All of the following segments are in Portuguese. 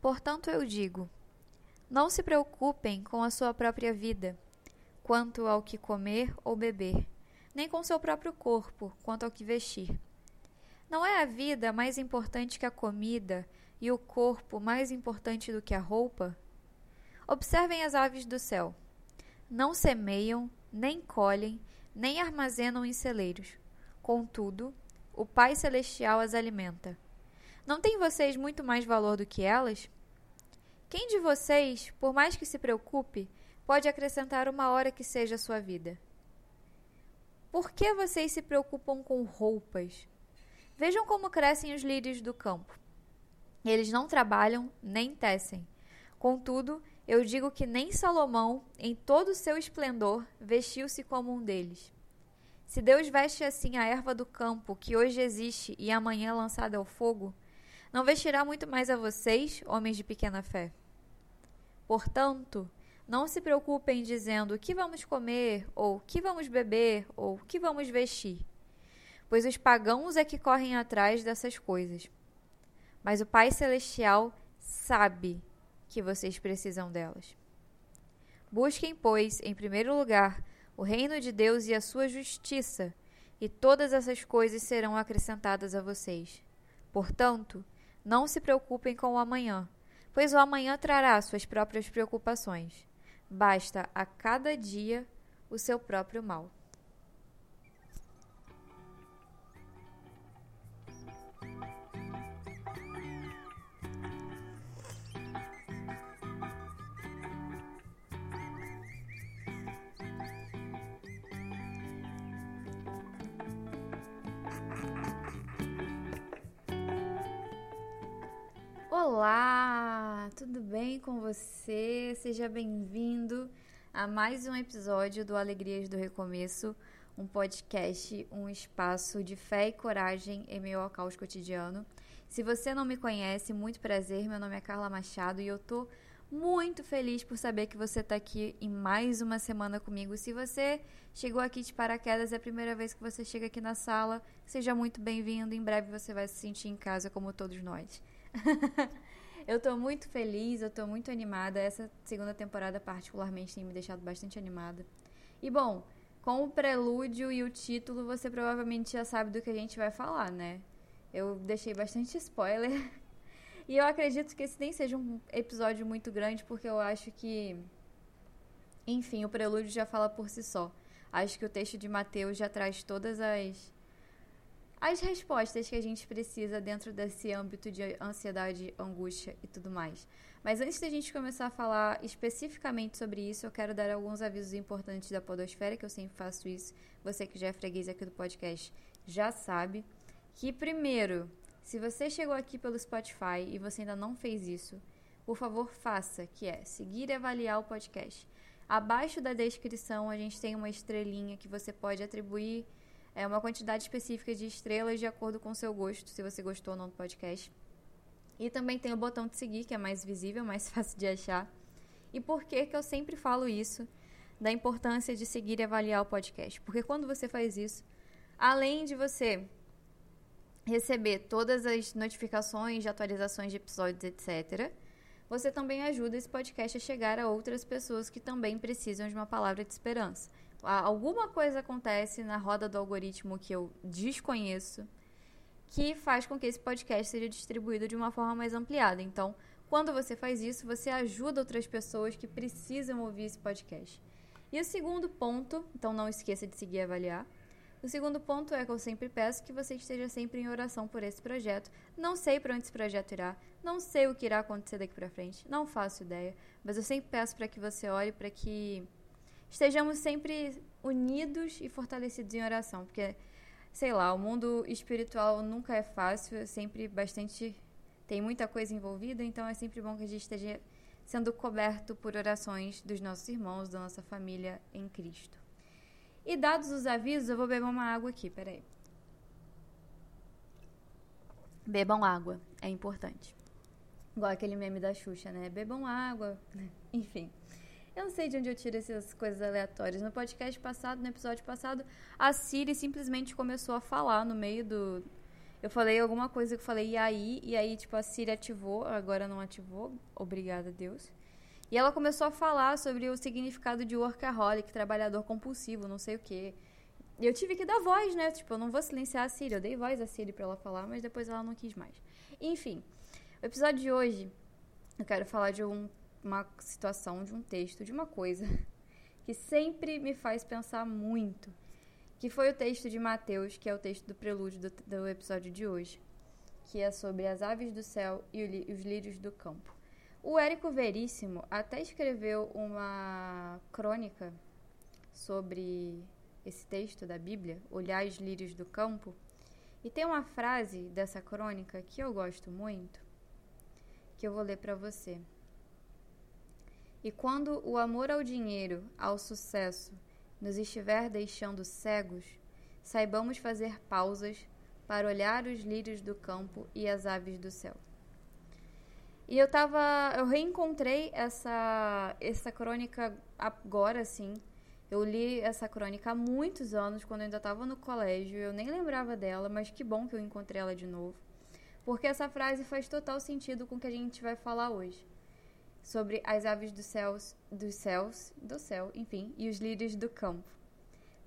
Portanto, eu digo: não se preocupem com a sua própria vida, quanto ao que comer ou beber, nem com seu próprio corpo, quanto ao que vestir. Não é a vida mais importante que a comida e o corpo mais importante do que a roupa? Observem as aves do céu. Não semeiam, nem colhem, nem armazenam em celeiros. Contudo, o Pai Celestial as alimenta. Não têm vocês muito mais valor do que elas? Quem de vocês, por mais que se preocupe, pode acrescentar uma hora que seja a sua vida? Por que vocês se preocupam com roupas? Vejam como crescem os lírios do campo. Eles não trabalham nem tecem. Contudo, eu digo que nem Salomão, em todo o seu esplendor, vestiu-se como um deles. Se Deus veste assim a erva do campo, que hoje existe e amanhã lançada ao fogo, não vestirá muito mais a vocês, homens de pequena fé. Portanto, não se preocupem dizendo o que vamos comer, ou o que vamos beber, ou o que vamos vestir, pois os pagãos é que correm atrás dessas coisas. Mas o Pai Celestial sabe que vocês precisam delas. Busquem, pois, em primeiro lugar, o reino de Deus e a sua justiça, e todas essas coisas serão acrescentadas a vocês. Portanto, não se preocupem com o amanhã, pois o amanhã trará suas próprias preocupações. Basta a cada dia o seu próprio mal. Olá, tudo bem com você? Seja bem-vindo a mais um episódio do Alegrias do Recomeço, um podcast, um espaço de fé e coragem em meio ao caos cotidiano. Se você não me conhece, muito prazer, meu nome é Carla Machado e eu tô muito feliz por saber que você está aqui em mais uma semana comigo. Se você chegou aqui de paraquedas, é a primeira vez que você chega aqui na sala, seja muito bem-vindo. Em breve você vai se sentir em casa como todos nós. eu tô muito feliz, eu tô muito animada. Essa segunda temporada, particularmente, tem me deixado bastante animada. E bom, com o prelúdio e o título, você provavelmente já sabe do que a gente vai falar, né? Eu deixei bastante spoiler. E eu acredito que esse nem seja um episódio muito grande, porque eu acho que. Enfim, o prelúdio já fala por si só. Acho que o texto de Mateus já traz todas as as respostas que a gente precisa dentro desse âmbito de ansiedade, angústia e tudo mais. Mas antes da gente começar a falar especificamente sobre isso, eu quero dar alguns avisos importantes da Podosfera, que eu sempre faço isso. Você que já é freguês aqui do podcast já sabe. Que, primeiro, se você chegou aqui pelo Spotify e você ainda não fez isso, por favor, faça, que é seguir e avaliar o podcast. Abaixo da descrição, a gente tem uma estrelinha que você pode atribuir é uma quantidade específica de estrelas de acordo com o seu gosto, se você gostou ou não do podcast. E também tem o botão de seguir, que é mais visível, mais fácil de achar. E por que que eu sempre falo isso? Da importância de seguir e avaliar o podcast. Porque quando você faz isso, além de você receber todas as notificações de atualizações de episódios, etc., você também ajuda esse podcast a chegar a outras pessoas que também precisam de uma palavra de esperança alguma coisa acontece na roda do algoritmo que eu desconheço que faz com que esse podcast seja distribuído de uma forma mais ampliada. Então, quando você faz isso, você ajuda outras pessoas que precisam ouvir esse podcast. E o segundo ponto, então não esqueça de seguir e avaliar. O segundo ponto é que eu sempre peço que você esteja sempre em oração por esse projeto. Não sei para onde esse projeto irá, não sei o que irá acontecer daqui para frente, não faço ideia, mas eu sempre peço para que você ore para que estejamos sempre unidos e fortalecidos em oração, porque sei lá, o mundo espiritual nunca é fácil, é sempre bastante tem muita coisa envolvida, então é sempre bom que a gente esteja sendo coberto por orações dos nossos irmãos, da nossa família em Cristo. E dados os avisos, eu vou beber uma água aqui, peraí. Bebam água, é importante. Igual aquele meme da Xuxa, né? Bebam água, enfim. Eu não sei de onde eu tiro essas coisas aleatórias. No podcast passado, no episódio passado, a Siri simplesmente começou a falar no meio do. Eu falei alguma coisa que eu falei, e aí? E aí, tipo, a Siri ativou, agora não ativou, obrigada Deus. E ela começou a falar sobre o significado de workaholic, trabalhador compulsivo, não sei o quê. E eu tive que dar voz, né? Tipo, eu não vou silenciar a Siri. Eu dei voz a Siri pra ela falar, mas depois ela não quis mais. Enfim, o episódio de hoje, eu quero falar de um, uma situação, de um texto, de uma coisa que sempre me faz pensar muito que foi o texto de Mateus, que é o texto do prelúdio do, do episódio de hoje, que é sobre as aves do céu e os lírios do campo. O Érico Veríssimo até escreveu uma crônica sobre esse texto da Bíblia, Olhar os lírios do campo, e tem uma frase dessa crônica que eu gosto muito, que eu vou ler para você. E quando o amor ao dinheiro, ao sucesso, nos estiver deixando cegos, saibamos fazer pausas para olhar os lírios do campo e as aves do céu. E eu tava, eu reencontrei essa essa crônica agora sim. Eu li essa crônica há muitos anos, quando eu ainda estava no colégio. Eu nem lembrava dela, mas que bom que eu encontrei ela de novo. Porque essa frase faz total sentido com o que a gente vai falar hoje sobre as aves dos céus, dos céus, do céu, enfim, e os lírios do campo.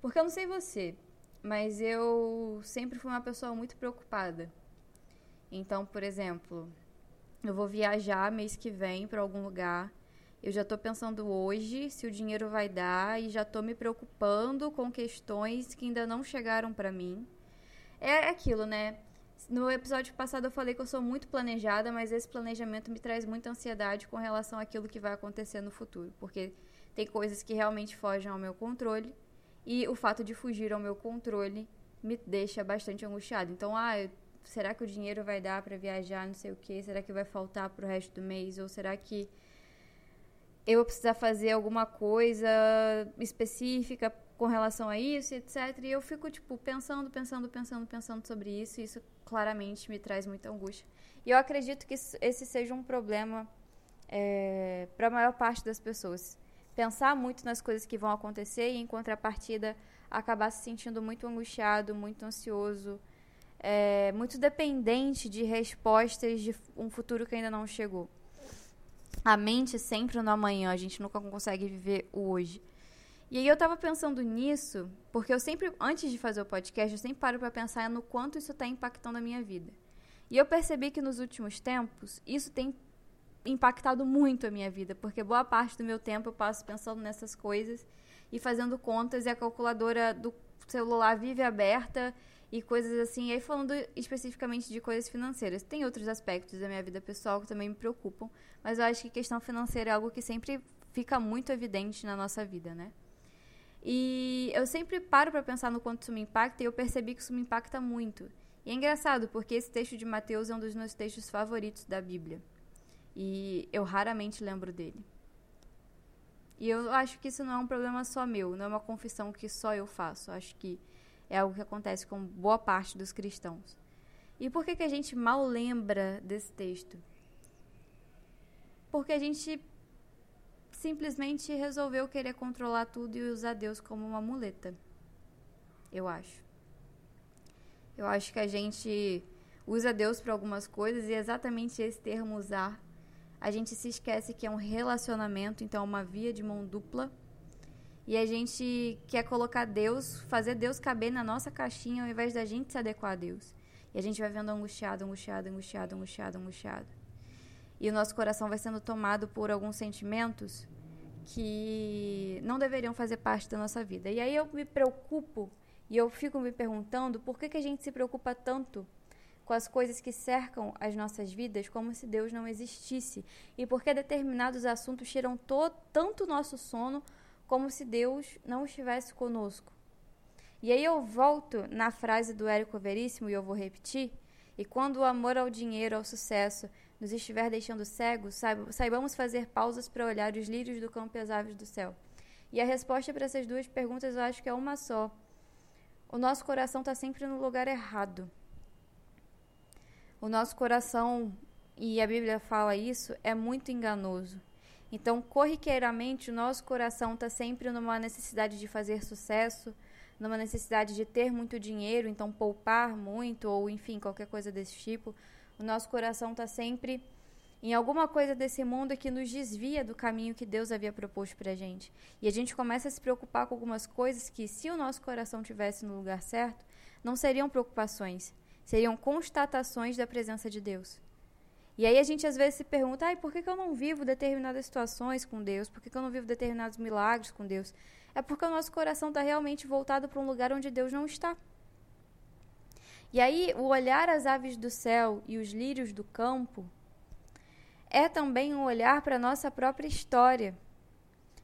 Porque eu não sei você, mas eu sempre fui uma pessoa muito preocupada. Então, por exemplo, eu vou viajar mês que vem para algum lugar. Eu já estou pensando hoje se o dinheiro vai dar e já estou me preocupando com questões que ainda não chegaram para mim. É aquilo, né? No episódio passado eu falei que eu sou muito planejada, mas esse planejamento me traz muita ansiedade com relação àquilo que vai acontecer no futuro, porque tem coisas que realmente fogem ao meu controle e o fato de fugir ao meu controle me deixa bastante angustiada. Então, ah, será que o dinheiro vai dar para viajar, não sei o quê? Será que vai faltar para o resto do mês ou será que eu vou precisar fazer alguma coisa específica com relação a isso, etc. E eu fico, tipo, pensando, pensando, pensando, pensando sobre isso, e isso claramente me traz muita angústia. E eu acredito que esse seja um problema é, para a maior parte das pessoas. Pensar muito nas coisas que vão acontecer e, em contrapartida, acabar se sentindo muito angustiado, muito ansioso, é, muito dependente de respostas de um futuro que ainda não chegou. A mente sempre no amanhã, a gente nunca consegue viver o hoje. E aí eu tava pensando nisso, porque eu sempre, antes de fazer o podcast, eu sempre paro para pensar no quanto isso tá impactando a minha vida. E eu percebi que nos últimos tempos, isso tem impactado muito a minha vida, porque boa parte do meu tempo eu passo pensando nessas coisas e fazendo contas e a calculadora do celular vive aberta e coisas assim. E aí falando especificamente de coisas financeiras, tem outros aspectos da minha vida pessoal que também me preocupam, mas eu acho que questão financeira é algo que sempre fica muito evidente na nossa vida, né? E eu sempre paro para pensar no quanto isso me impacta e eu percebi que isso me impacta muito. E é engraçado, porque esse texto de Mateus é um dos meus textos favoritos da Bíblia. E eu raramente lembro dele. E eu acho que isso não é um problema só meu, não é uma confissão que só eu faço. Eu acho que é algo que acontece com boa parte dos cristãos. E por que, que a gente mal lembra desse texto? Porque a gente simplesmente resolveu querer controlar tudo e usar Deus como uma muleta. Eu acho. Eu acho que a gente usa Deus para algumas coisas e é exatamente esse termo usar. A gente se esquece que é um relacionamento, então é uma via de mão dupla. E a gente quer colocar Deus, fazer Deus caber na nossa caixinha ao invés da gente se adequar a Deus. E a gente vai vendo angustiado, angustiado, angustiado, angustiado, angustiado. E o nosso coração vai sendo tomado por alguns sentimentos que não deveriam fazer parte da nossa vida. E aí eu me preocupo e eu fico me perguntando por que, que a gente se preocupa tanto com as coisas que cercam as nossas vidas como se Deus não existisse e por que determinados assuntos tiram tanto nosso sono como se Deus não estivesse conosco. E aí eu volto na frase do Érico Veríssimo e eu vou repetir. E quando o amor ao dinheiro, ao sucesso, nos estiver deixando cegos, saibamos fazer pausas para olhar os lírios do campo e as aves do céu. E a resposta para essas duas perguntas eu acho que é uma só. O nosso coração está sempre no lugar errado. O nosso coração, e a Bíblia fala isso, é muito enganoso. Então, corriqueiramente, o nosso coração está sempre numa necessidade de fazer sucesso, numa necessidade de ter muito dinheiro, então poupar muito, ou enfim, qualquer coisa desse tipo. O nosso coração está sempre em alguma coisa desse mundo que nos desvia do caminho que Deus havia proposto para a gente. E a gente começa a se preocupar com algumas coisas que, se o nosso coração tivesse no lugar certo, não seriam preocupações, seriam constatações da presença de Deus. E aí a gente às vezes se pergunta, ai, por que, que eu não vivo determinadas situações com Deus? Por que, que eu não vivo determinados milagres com Deus? É porque o nosso coração está realmente voltado para um lugar onde Deus não está. E aí, o olhar as aves do céu e os lírios do campo é também um olhar para a nossa própria história.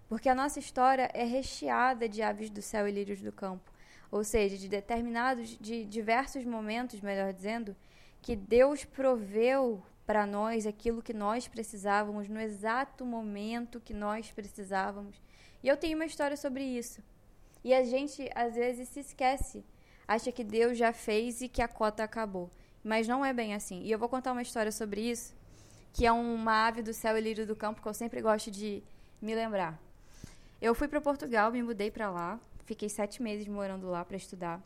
Porque a nossa história é recheada de aves do céu e lírios do campo. Ou seja, de determinados, de diversos momentos, melhor dizendo, que Deus proveu para nós aquilo que nós precisávamos no exato momento que nós precisávamos. E eu tenho uma história sobre isso. E a gente às vezes se esquece, acha que Deus já fez e que a cota acabou. Mas não é bem assim. E eu vou contar uma história sobre isso, que é uma ave do céu e lírio do campo que eu sempre gosto de me lembrar. Eu fui para Portugal, me mudei para lá, fiquei sete meses morando lá para estudar.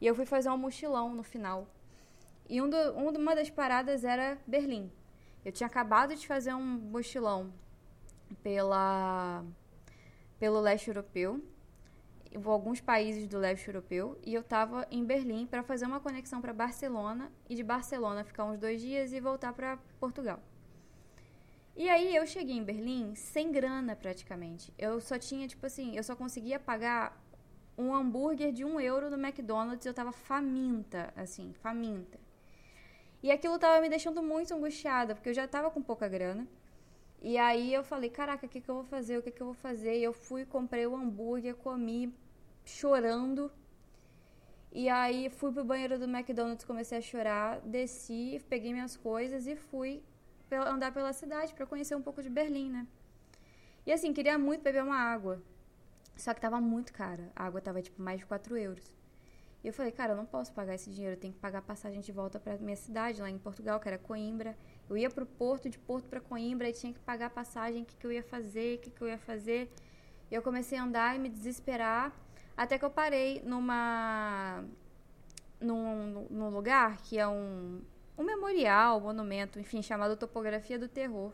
E eu fui fazer um mochilão no final e um do, um, uma das paradas era Berlim. Eu tinha acabado de fazer um mochilão pela, pelo leste europeu, alguns países do leste europeu, e eu estava em Berlim para fazer uma conexão para Barcelona e de Barcelona ficar uns dois dias e voltar para Portugal. E aí eu cheguei em Berlim sem grana praticamente. Eu só tinha, tipo assim, eu só conseguia pagar um hambúrguer de um euro no McDonald's. Eu tava faminta, assim, faminta. E aquilo tava me deixando muito angustiada, porque eu já tava com pouca grana. E aí eu falei, caraca, o que, que eu vou fazer? O que, que eu vou fazer? E eu fui, comprei o hambúrguer, comi chorando. E aí fui pro banheiro do McDonald's, comecei a chorar, desci, peguei minhas coisas e fui andar pela cidade para conhecer um pouco de Berlim, né? E assim, queria muito beber uma água. Só que tava muito cara. A água tava tipo mais de 4 euros. E eu falei, cara, eu não posso pagar esse dinheiro, eu tenho que pagar passagem de volta para minha cidade, lá em Portugal, que era Coimbra. Eu ia pro Porto, de Porto para Coimbra, e tinha que pagar passagem, o que, que eu ia fazer, o que, que eu ia fazer. E eu comecei a andar e me desesperar, até que eu parei numa num, num lugar que é um, um memorial, um monumento, enfim, chamado Topografia do Terror,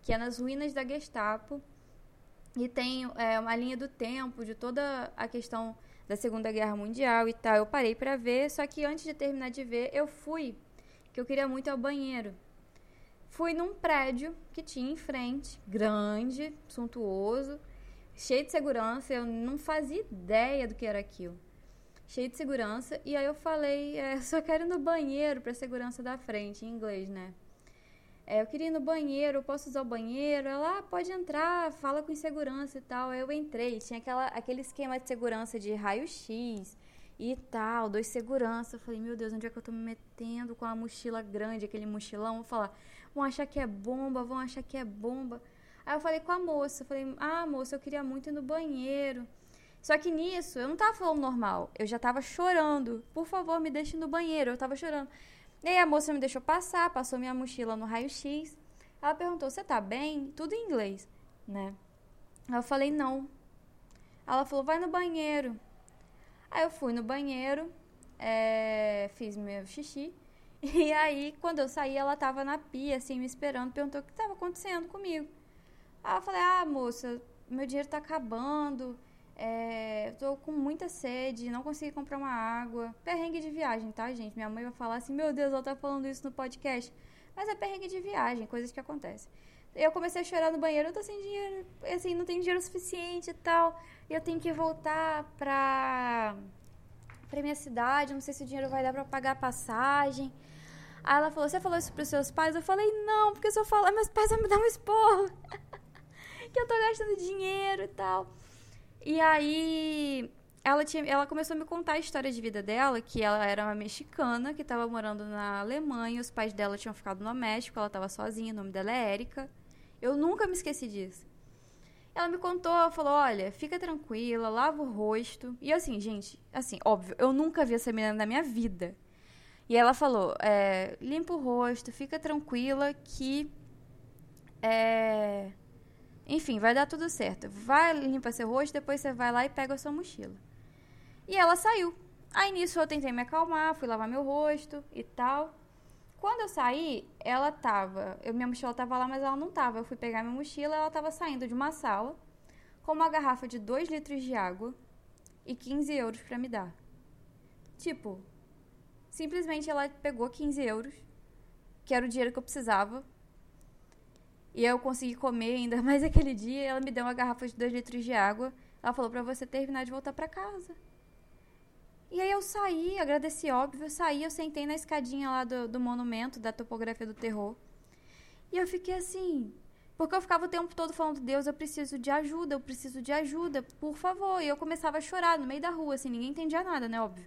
que é nas ruínas da Gestapo. E tem é, uma linha do tempo de toda a questão da Segunda Guerra Mundial e tal. Eu parei para ver, só que antes de terminar de ver, eu fui, que eu queria muito ao banheiro. Fui num prédio que tinha em frente, grande, suntuoso, cheio de segurança. Eu não fazia ideia do que era aquilo. Cheio de segurança. E aí eu falei, é, só quero ir no banheiro para segurança da frente, em inglês, né? É, eu queria ir no banheiro, eu posso usar o banheiro? Ela, ah, pode entrar, fala com segurança e tal. Aí eu entrei, tinha aquela, aquele esquema de segurança de raio-x e tal, dois segurança. Eu falei, meu Deus, onde é que eu tô me metendo com a mochila grande, aquele mochilão? Vou falar, vão achar que é bomba, vão achar que é bomba. Aí eu falei com a moça, eu falei, ah, moça, eu queria muito ir no banheiro. Só que nisso, eu não tava falando normal, eu já tava chorando. Por favor, me deixe no banheiro. Eu tava chorando. E aí a moça me deixou passar, passou minha mochila no raio-x. Ela perguntou: Você tá bem? Tudo em inglês, né? Eu falei: Não. Ela falou: Vai no banheiro. Aí eu fui no banheiro, é, fiz meu xixi. E aí, quando eu saí, ela tava na pia, assim, me esperando, perguntou o que estava acontecendo comigo. Aí eu falei: Ah, moça, meu dinheiro tá acabando. É, tô com muita sede, não consegui comprar uma água. Perrengue de viagem, tá, gente? Minha mãe vai falar assim: Meu Deus, ela tá falando isso no podcast. Mas é perrengue de viagem, coisas que acontecem. Eu comecei a chorar no banheiro, eu tô sem dinheiro, assim, não tenho dinheiro suficiente e tal. E eu tenho que voltar pra, pra minha cidade, não sei se o dinheiro vai dar pra pagar a passagem. Aí ela falou: Você falou isso pros seus pais? Eu falei: Não, porque se eu falar, meus pais vão me dar um esporro. que eu tô gastando dinheiro e tal. E aí ela, tinha, ela começou a me contar a história de vida dela, que ela era uma mexicana que estava morando na Alemanha, os pais dela tinham ficado no México, ela estava sozinha, o nome dela é Érica. Eu nunca me esqueci disso. Ela me contou, falou: "Olha, fica tranquila, lava o rosto". E assim, gente, assim, óbvio, eu nunca vi essa menina na minha vida. E ela falou: é, limpa o rosto, fica tranquila que é, enfim, vai dar tudo certo. Vai limpar seu rosto, depois você vai lá e pega a sua mochila. E ela saiu. Aí nisso eu tentei me acalmar, fui lavar meu rosto e tal. Quando eu saí, ela tava. Eu, minha mochila tava lá, mas ela não tava. Eu fui pegar minha mochila ela tava saindo de uma sala com uma garrafa de 2 litros de água e 15 euros para me dar. Tipo, simplesmente ela pegou 15 euros, que era o dinheiro que eu precisava, e eu consegui comer ainda mais aquele dia. Ela me deu uma garrafa de 2 litros de água. Ela falou para você terminar de voltar para casa. E aí eu saí, agradeci, óbvio, eu saí, eu sentei na escadinha lá do, do monumento, da topografia do terror. E eu fiquei assim, porque eu ficava o tempo todo falando, Deus, eu preciso de ajuda, eu preciso de ajuda, por favor. E eu começava a chorar no meio da rua, assim, ninguém entendia nada, né, óbvio.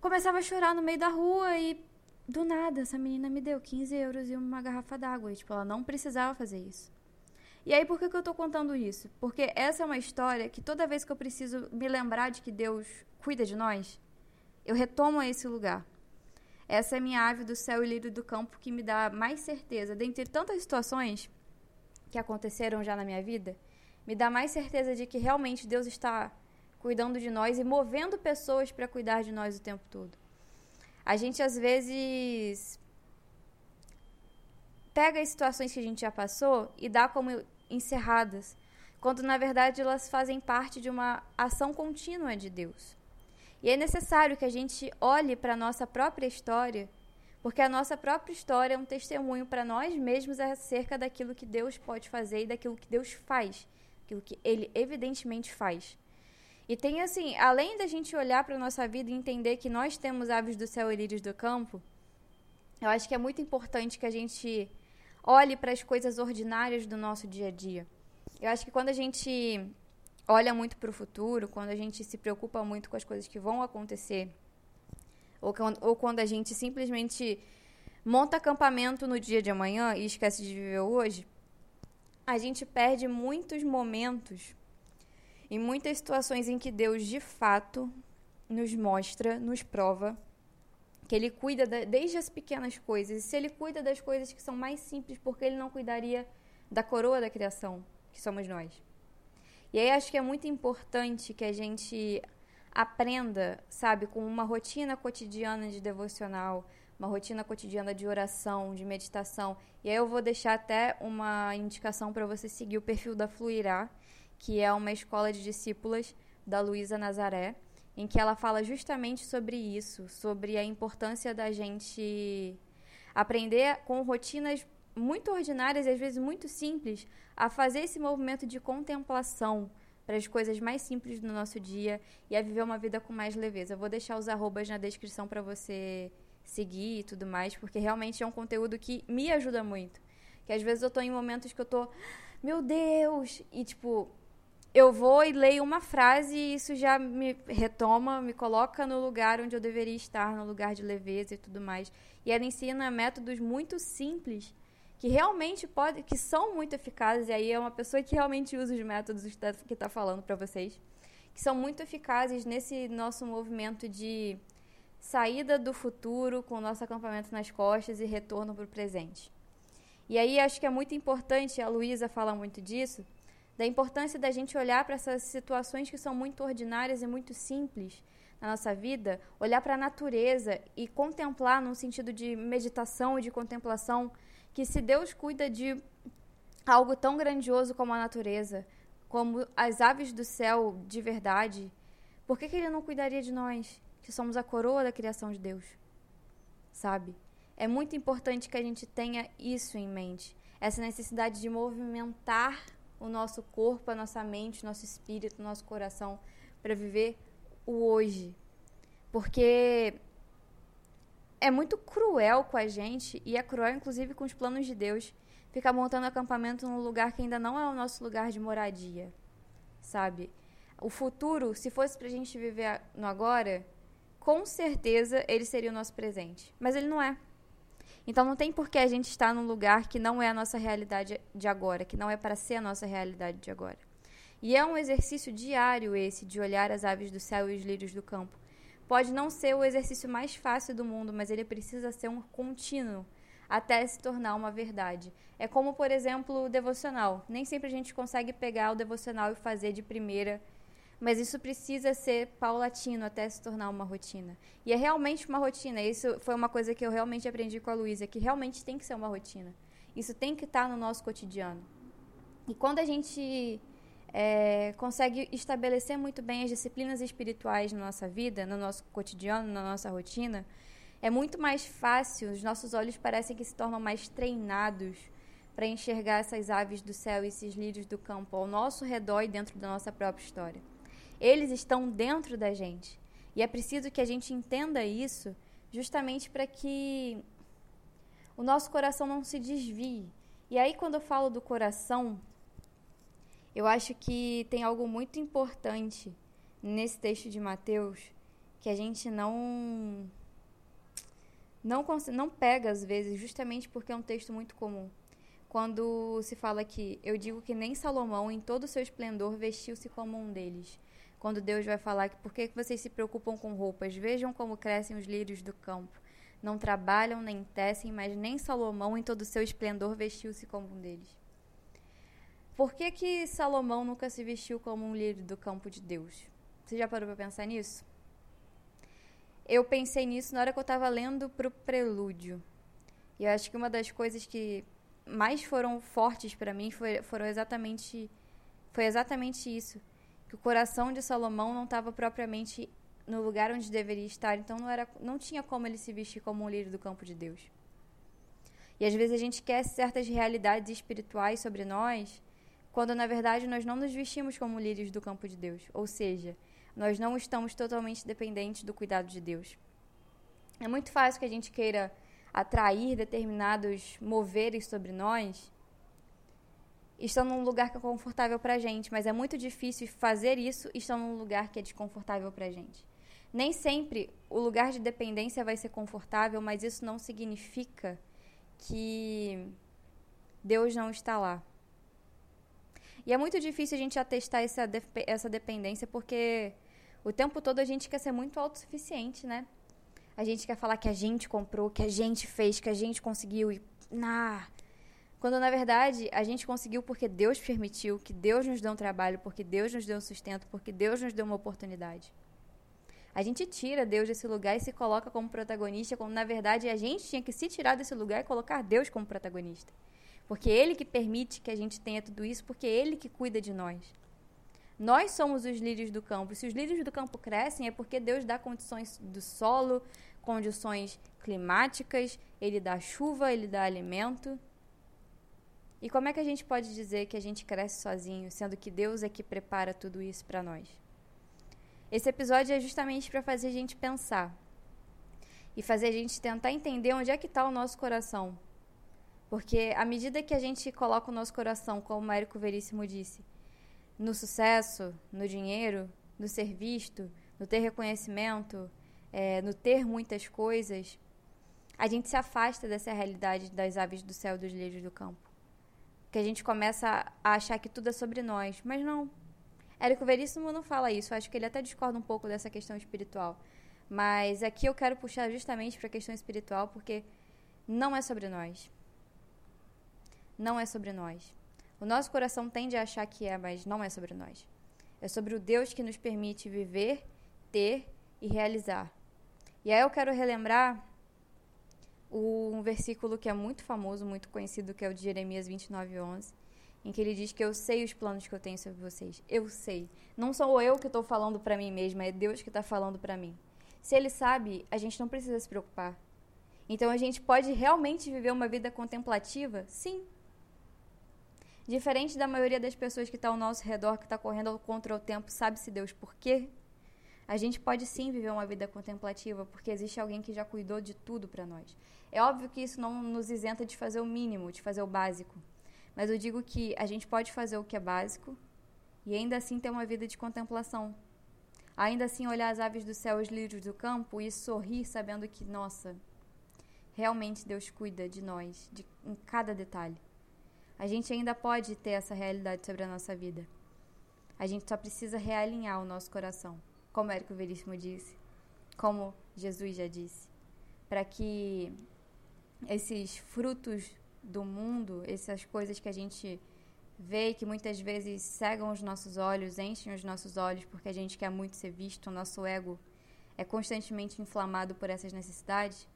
Começava a chorar no meio da rua e do nada essa menina me deu 15 euros e uma garrafa d'água. Tipo, ela não precisava fazer isso. E aí, por que, que eu tô contando isso? Porque essa é uma história que toda vez que eu preciso me lembrar de que Deus cuida de nós, eu retomo a esse lugar. Essa é minha ave do céu e lírio do campo que me dá mais certeza, dentre tantas situações que aconteceram já na minha vida, me dá mais certeza de que realmente Deus está cuidando de nós e movendo pessoas para cuidar de nós o tempo todo. A gente às vezes pega as situações que a gente já passou e dá como encerradas, quando na verdade elas fazem parte de uma ação contínua de Deus. E é necessário que a gente olhe para a nossa própria história, porque a nossa própria história é um testemunho para nós mesmos acerca daquilo que Deus pode fazer e daquilo que Deus faz, aquilo que Ele evidentemente faz. E tem assim, além da gente olhar para nossa vida e entender que nós temos aves do céu e lírios do campo, eu acho que é muito importante que a gente olhe para as coisas ordinárias do nosso dia a dia. Eu acho que quando a gente olha muito para o futuro, quando a gente se preocupa muito com as coisas que vão acontecer, ou, ou quando a gente simplesmente monta acampamento no dia de amanhã e esquece de viver hoje, a gente perde muitos momentos e muitas situações em que Deus de fato nos mostra, nos prova que ele cuida da, desde as pequenas coisas. E se ele cuida das coisas que são mais simples, porque ele não cuidaria da coroa da criação, que somos nós? E aí acho que é muito importante que a gente aprenda, sabe, com uma rotina cotidiana de devocional, uma rotina cotidiana de oração, de meditação. E aí eu vou deixar até uma indicação para você seguir o perfil da Fluirá, que é uma escola de discípulas da Luísa Nazaré, em que ela fala justamente sobre isso, sobre a importância da gente aprender com rotinas muito ordinárias e às vezes muito simples a fazer esse movimento de contemplação para as coisas mais simples do nosso dia e a viver uma vida com mais leveza. Eu vou deixar os arrobas na descrição para você seguir e tudo mais, porque realmente é um conteúdo que me ajuda muito. Que às vezes eu tô em momentos que eu tô, meu Deus, e tipo, eu vou e leio uma frase e isso já me retoma, me coloca no lugar onde eu deveria estar, no lugar de leveza e tudo mais. E ela ensina métodos muito simples que realmente pode, que são muito eficazes, e aí é uma pessoa que realmente usa os métodos que está falando para vocês, que são muito eficazes nesse nosso movimento de saída do futuro com o nosso acampamento nas costas e retorno para o presente. E aí acho que é muito importante, a Luísa fala muito disso, da importância da gente olhar para essas situações que são muito ordinárias e muito simples na nossa vida, olhar para a natureza e contemplar num sentido de meditação e de contemplação que se Deus cuida de algo tão grandioso como a natureza, como as aves do céu de verdade, por que, que ele não cuidaria de nós, que somos a coroa da criação de Deus? Sabe? É muito importante que a gente tenha isso em mente, essa necessidade de movimentar o nosso corpo, a nossa mente, o nosso espírito, o nosso coração para viver o hoje. Porque é muito cruel com a gente, e é cruel inclusive com os planos de Deus, ficar montando acampamento num lugar que ainda não é o nosso lugar de moradia, sabe? O futuro, se fosse pra gente viver no agora, com certeza ele seria o nosso presente. Mas ele não é. Então não tem por que a gente estar num lugar que não é a nossa realidade de agora, que não é para ser a nossa realidade de agora. E é um exercício diário esse de olhar as aves do céu e os lírios do campo Pode não ser o exercício mais fácil do mundo, mas ele precisa ser um contínuo até se tornar uma verdade. É como, por exemplo, o devocional. Nem sempre a gente consegue pegar o devocional e fazer de primeira, Mas isso precisa ser paulatino até se tornar uma rotina. E é realmente uma rotina. Isso foi uma coisa que eu realmente aprendi com a Luísa, que realmente tem que ser uma rotina. Isso tem que estar no nosso cotidiano. E quando a gente é, consegue estabelecer muito bem as disciplinas espirituais na nossa vida, no nosso cotidiano, na nossa rotina, é muito mais fácil, os nossos olhos parecem que se tornam mais treinados para enxergar essas aves do céu e esses lírios do campo ao nosso redor e dentro da nossa própria história. Eles estão dentro da gente. E é preciso que a gente entenda isso justamente para que o nosso coração não se desvie. E aí, quando eu falo do coração, eu acho que tem algo muito importante nesse texto de Mateus que a gente não não não pega às vezes, justamente porque é um texto muito comum. Quando se fala que eu digo que nem Salomão em todo o seu esplendor vestiu-se como um deles quando Deus vai falar que por que vocês se preocupam com roupas? Vejam como crescem os lírios do campo. Não trabalham nem tecem, mas nem Salomão em todo o seu esplendor vestiu-se como um deles. Por que, que Salomão nunca se vestiu como um lírio do campo de Deus? Você já parou para pensar nisso? Eu pensei nisso na hora que eu estava lendo para o prelúdio. E eu acho que uma das coisas que mais foram fortes para mim foi, foram exatamente foi exatamente isso que o coração de Salomão não estava propriamente no lugar onde deveria estar, então não, era, não tinha como ele se vestir como um lírio do campo de Deus. E às vezes a gente quer certas realidades espirituais sobre nós, quando na verdade nós não nos vestimos como lírios do campo de Deus. Ou seja, nós não estamos totalmente dependentes do cuidado de Deus. É muito fácil que a gente queira atrair determinados moveres sobre nós estão num lugar que é confortável para a gente, mas é muito difícil fazer isso estando num lugar que é desconfortável para a gente. Nem sempre o lugar de dependência vai ser confortável, mas isso não significa que Deus não está lá. E é muito difícil a gente atestar essa, de essa dependência porque o tempo todo a gente quer ser muito autossuficiente, né? A gente quer falar que a gente comprou, que a gente fez, que a gente conseguiu e. quando na verdade a gente conseguiu porque Deus permitiu, que Deus nos deu um trabalho, porque Deus nos deu um sustento, porque Deus nos deu uma oportunidade. A gente tira Deus desse lugar e se coloca como protagonista, quando na verdade a gente tinha que se tirar desse lugar e colocar Deus como protagonista. Porque é Ele que permite que a gente tenha tudo isso, porque é Ele que cuida de nós. Nós somos os lírios do campo. Se os lírios do campo crescem, é porque Deus dá condições do solo, condições climáticas, Ele dá chuva, Ele dá alimento. E como é que a gente pode dizer que a gente cresce sozinho, sendo que Deus é que prepara tudo isso para nós? Esse episódio é justamente para fazer a gente pensar e fazer a gente tentar entender onde é que está o nosso coração. Porque à medida que a gente coloca o nosso coração, como o Érico Veríssimo disse, no sucesso, no dinheiro, no ser visto, no ter reconhecimento, é, no ter muitas coisas, a gente se afasta dessa realidade das aves do céu e dos lírios do campo que a gente começa a achar que tudo é sobre nós. Mas não. Érico Veríssimo não fala isso. Acho que ele até discorda um pouco dessa questão espiritual. Mas aqui eu quero puxar justamente para a questão espiritual, porque não é sobre nós. Não é sobre nós. O nosso coração tende a achar que é, mas não é sobre nós. É sobre o Deus que nos permite viver, ter e realizar. E aí eu quero relembrar um versículo que é muito famoso, muito conhecido, que é o de Jeremias 29, 11, em que ele diz que eu sei os planos que eu tenho sobre vocês. Eu sei. Não sou eu que estou falando para mim mesma, é Deus que está falando para mim. Se ele sabe, a gente não precisa se preocupar. Então a gente pode realmente viver uma vida contemplativa? Sim. Diferente da maioria das pessoas que está ao nosso redor, que está correndo contra o tempo, sabe-se Deus por quê? A gente pode sim viver uma vida contemplativa, porque existe alguém que já cuidou de tudo para nós. É óbvio que isso não nos isenta de fazer o mínimo, de fazer o básico. Mas eu digo que a gente pode fazer o que é básico e ainda assim ter uma vida de contemplação. Ainda assim olhar as aves do céu, os lírios do campo e sorrir sabendo que, nossa, realmente Deus cuida de nós, de, em cada detalhe. A gente ainda pode ter essa realidade sobre a nossa vida. A gente só precisa realinhar o nosso coração, como Érico Veríssimo disse, como Jesus já disse, para que esses frutos do mundo, essas coisas que a gente vê que muitas vezes cegam os nossos olhos, enchem os nossos olhos porque a gente quer muito ser visto, o nosso ego é constantemente inflamado por essas necessidades,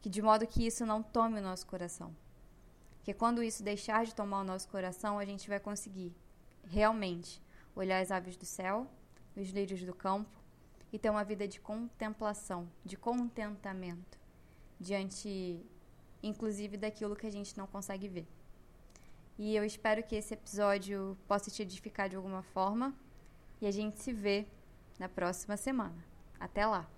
que de modo que isso não tome o nosso coração. Que quando isso deixar de tomar o nosso coração, a gente vai conseguir realmente olhar as aves do céu, os lírios do campo e ter uma vida de contemplação, de contentamento diante inclusive daquilo que a gente não consegue ver. E eu espero que esse episódio possa te edificar de alguma forma. E a gente se vê na próxima semana. Até lá!